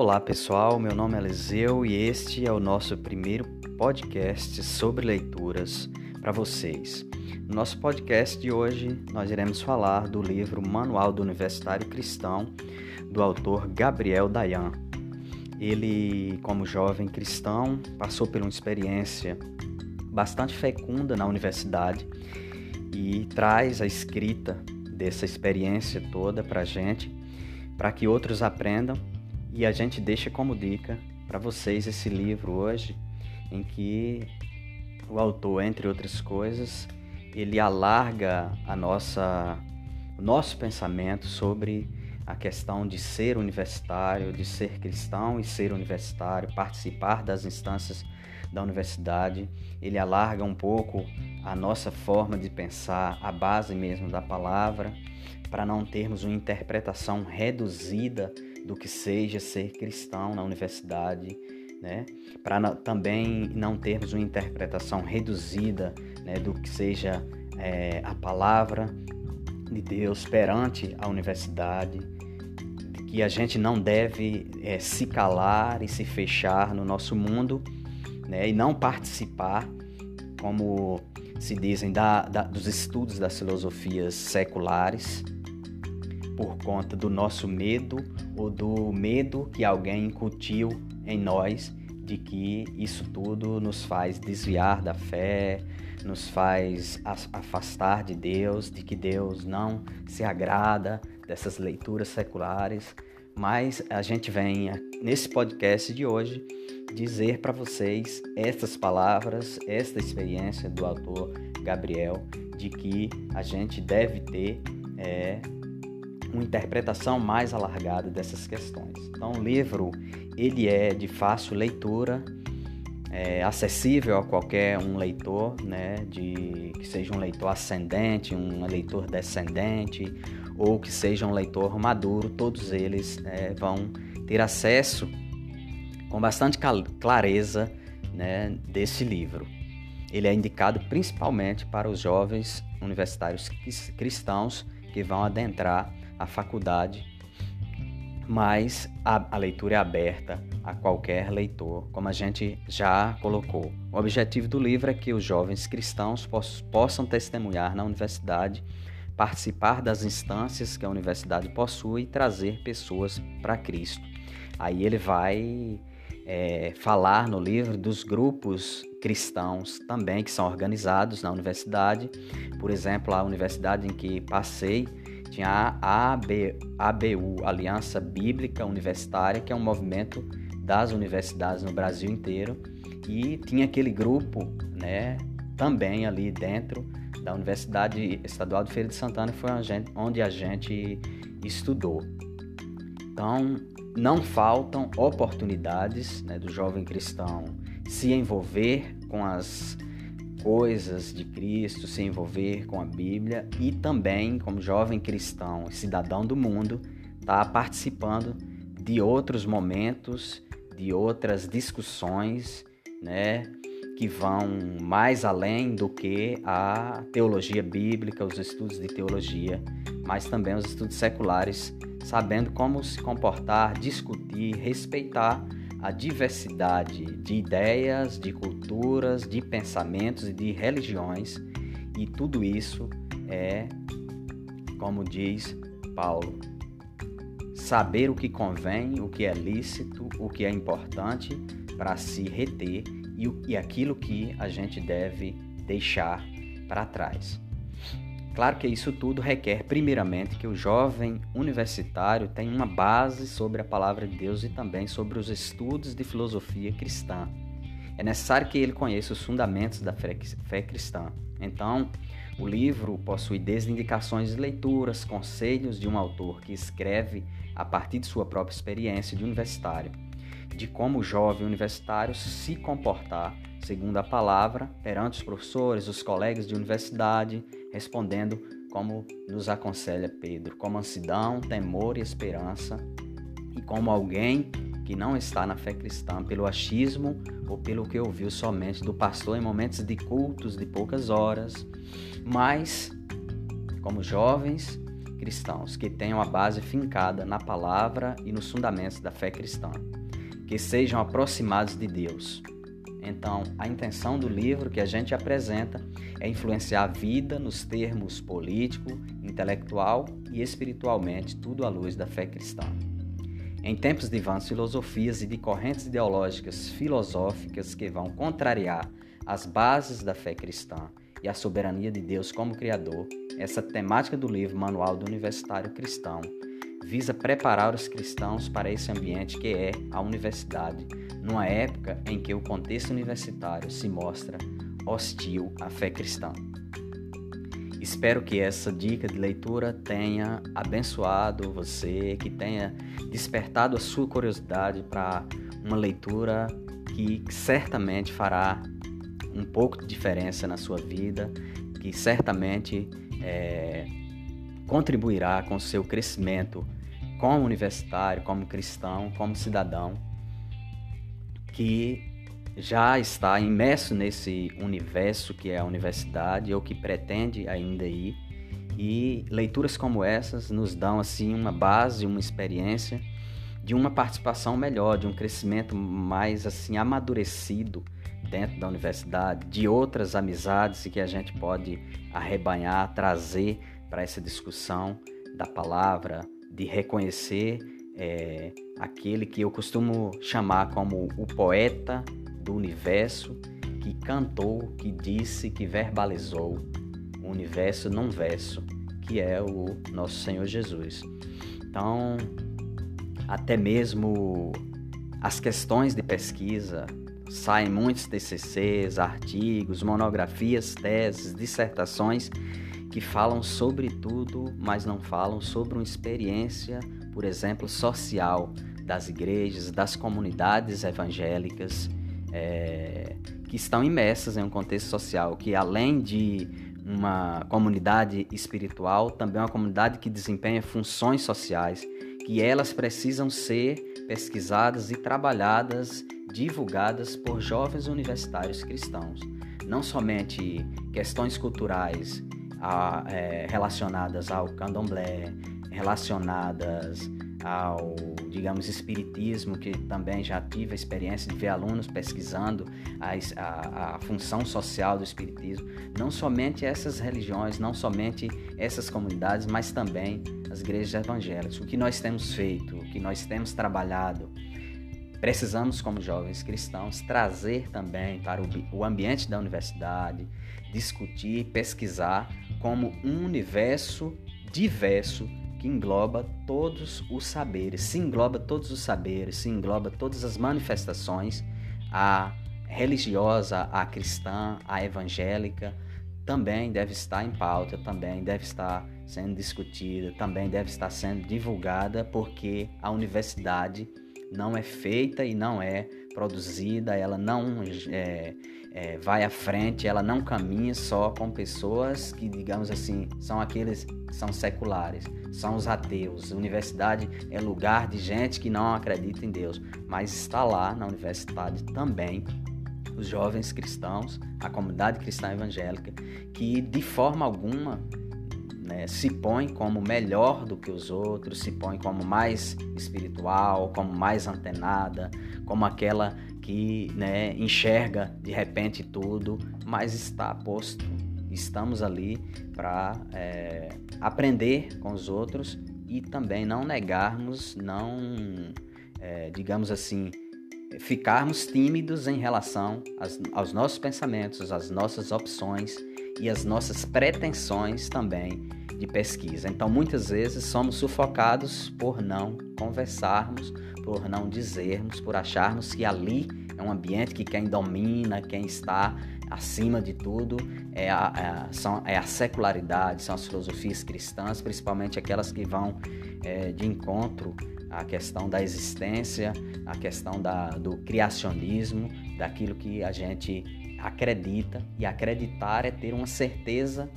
Olá pessoal, meu nome é Eliseu e este é o nosso primeiro podcast sobre leituras para vocês. No nosso podcast de hoje, nós iremos falar do livro Manual do Universitário Cristão, do autor Gabriel Dayan. Ele, como jovem cristão, passou por uma experiência bastante fecunda na universidade e traz a escrita dessa experiência toda para gente, para que outros aprendam e a gente deixa como dica para vocês esse livro hoje, em que o autor, entre outras coisas, ele alarga a nossa, o nosso pensamento sobre a questão de ser universitário, de ser cristão e ser universitário, participar das instâncias da universidade. Ele alarga um pouco a nossa forma de pensar, a base mesmo da palavra, para não termos uma interpretação reduzida do que seja ser cristão na universidade, né? Para também não termos uma interpretação reduzida né, do que seja é, a palavra de Deus perante a universidade, que a gente não deve é, se calar e se fechar no nosso mundo né, e não participar, como se dizem, da, da, dos estudos das filosofias seculares, por conta do nosso medo ou do medo que alguém incutiu em nós de que isso tudo nos faz desviar da fé, nos faz afastar de Deus, de que Deus não se agrada dessas leituras seculares. Mas a gente vem nesse podcast de hoje dizer para vocês estas palavras, esta experiência do autor Gabriel, de que a gente deve ter é, uma interpretação mais alargada dessas questões. Então, o livro ele é de fácil leitura, é acessível a qualquer um leitor, né, de que seja um leitor ascendente, um leitor descendente, ou que seja um leitor maduro, todos eles é, vão ter acesso com bastante clareza né, desse livro. Ele é indicado principalmente para os jovens universitários cristãos que vão adentrar a faculdade, mas a, a, leitura é aberta a qualquer leitor, como a gente já colocou. O objetivo do livro é que os jovens cristãos poss possam testemunhar na universidade, participar das instâncias que a universidade possui e trazer pessoas para Cristo. Aí ele vai é, falar no livro dos grupos cristãos também que são organizados na universidade. Por exemplo, a universidade em que passei tinha a AB, ABU, Aliança Bíblica Universitária, que é um movimento das universidades no Brasil inteiro, e tinha aquele grupo, né, também ali dentro da Universidade Estadual de Feira de Santana, foi onde a gente estudou. Então, não faltam oportunidades né, do jovem cristão se envolver com as coisas de Cristo, se envolver com a Bíblia e também, como jovem cristão e cidadão do mundo, estar tá participando de outros momentos, de outras discussões, né, que vão mais além do que a teologia bíblica, os estudos de teologia, mas também os estudos seculares, sabendo como se comportar, discutir, respeitar a diversidade de ideias, de culturas, de pensamentos e de religiões, e tudo isso é, como diz Paulo, saber o que convém, o que é lícito, o que é importante para se reter e, e aquilo que a gente deve deixar para trás. Claro que isso tudo requer, primeiramente, que o jovem universitário tenha uma base sobre a palavra de Deus e também sobre os estudos de filosofia cristã. É necessário que ele conheça os fundamentos da fé cristã. Então, o livro possui desde indicações de leituras, conselhos de um autor que escreve a partir de sua própria experiência de universitário, de como o jovem universitário se comportar segundo a palavra perante os professores, os colegas de universidade, respondendo como nos aconselha Pedro, com mansidão, temor e esperança, e como alguém que não está na fé cristã pelo achismo ou pelo que ouviu somente do pastor em momentos de cultos de poucas horas, mas como jovens cristãos que tenham a base fincada na palavra e nos fundamentos da fé cristã, que sejam aproximados de Deus. Então, a intenção do livro que a gente apresenta é influenciar a vida nos termos político, intelectual e espiritualmente, tudo à luz da fé cristã. Em tempos de vãs filosofias e de correntes ideológicas filosóficas que vão contrariar as bases da fé cristã e a soberania de Deus como Criador, essa temática do livro Manual do Universitário Cristão visa preparar os cristãos para esse ambiente que é a universidade, numa época em que o contexto universitário se mostra hostil à fé cristã. Espero que essa dica de leitura tenha abençoado você, que tenha despertado a sua curiosidade para uma leitura que certamente fará um pouco de diferença na sua vida, que certamente é, contribuirá com o seu crescimento como universitário, como cristão, como cidadão, que já está imerso nesse universo que é a universidade ou que pretende ainda ir. E leituras como essas nos dão assim uma base, uma experiência de uma participação melhor, de um crescimento mais assim amadurecido dentro da universidade, de outras amizades que a gente pode arrebanhar, trazer para essa discussão da palavra, de reconhecer é, aquele que eu costumo chamar como o poeta do universo, que cantou, que disse, que verbalizou o universo num verso, que é o nosso Senhor Jesus. Então, até mesmo as questões de pesquisa saem muitos TCCs, artigos, monografias, teses, dissertações que falam sobre tudo, mas não falam sobre uma experiência, por exemplo, social das igrejas, das comunidades evangélicas é, que estão imersas em um contexto social que, além de uma comunidade espiritual, também é uma comunidade que desempenha funções sociais, que elas precisam ser pesquisadas e trabalhadas, divulgadas por jovens universitários cristãos. Não somente questões culturais a, é, relacionadas ao candomblé, relacionadas ao, digamos, espiritismo, que também já tive a experiência de ver alunos pesquisando a, a, a, função social do espiritismo, não somente essas religiões, não somente essas comunidades, mas também as igrejas evangélicas. O que nós temos feito, o que nós temos trabalhado, precisamos, como jovens cristãos, trazer também para o, o ambiente da universidade, discutir, pesquisar como um universo diverso que engloba todos os saberes, se engloba todos os saberes, se engloba todas as manifestações, a religiosa, a cristã, a evangélica, também deve estar em pauta, também deve estar sendo discutida, também deve estar sendo divulgada, porque a universidade não é feita e não é produzida, ela não é, é, vai à frente, ela não caminha só com pessoas que, digamos assim, são aqueles que são seculares, são os ateus. Universidade é lugar de gente que não acredita em Deus, mas está lá na universidade também os jovens cristãos, a comunidade cristã evangélica, que de forma alguma né, se põe como melhor do que os outros, se põe como mais espiritual, como mais antenada, como aquela que né, enxerga de repente tudo, mas está posto. Estamos ali para é, aprender com os outros e também não negarmos, não, é, digamos assim, ficarmos tímidos em relação aos nossos pensamentos, às nossas opções e às nossas pretensões também de pesquisa. Então, muitas vezes somos sufocados por não conversarmos, por não dizermos, por acharmos que ali é um ambiente que quem domina, quem está acima de tudo é a, é são, é a secularidade, são as filosofias cristãs, principalmente aquelas que vão é, de encontro à questão da existência, à questão da, do criacionismo, daquilo que a gente acredita. E acreditar é ter uma certeza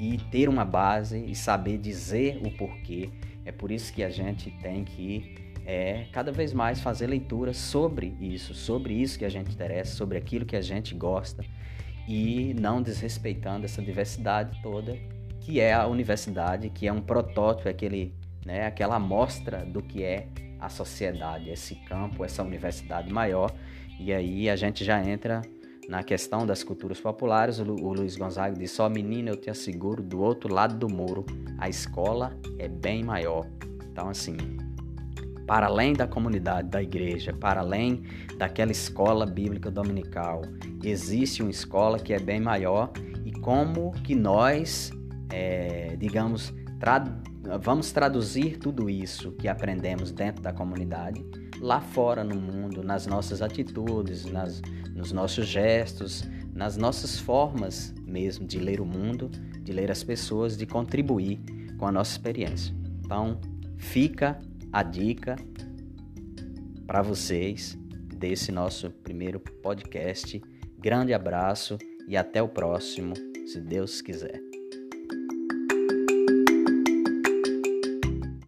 e ter uma base e saber dizer o porquê. É por isso que a gente tem que é cada vez mais fazer leituras sobre isso, sobre isso que a gente interessa, sobre aquilo que a gente gosta e não desrespeitando essa diversidade toda que é a universidade, que é um protótipo, aquele, né, aquela amostra do que é a sociedade, esse campo, essa universidade maior. E aí a gente já entra na questão das culturas populares. O, Luiz Gonzaga diz: Só menina, eu te asseguro, do outro lado do muro, a escola é bem maior. Então, assim, para além da comunidade, da igreja, para além daquela escola bíblica dominical, existe uma escola que é bem maior e como que nós, é, digamos, vamos traduzir tudo isso que aprendemos dentro da comunidade lá fora no mundo, nas nossas atitudes, nas, nos nossos gestos, nas nossas formas mesmo de ler o mundo, de ler as pessoas, de contribuir com a nossa experiência. Então, fica a dica para vocês desse nosso primeiro podcast. Grande abraço e até o próximo, se Deus quiser.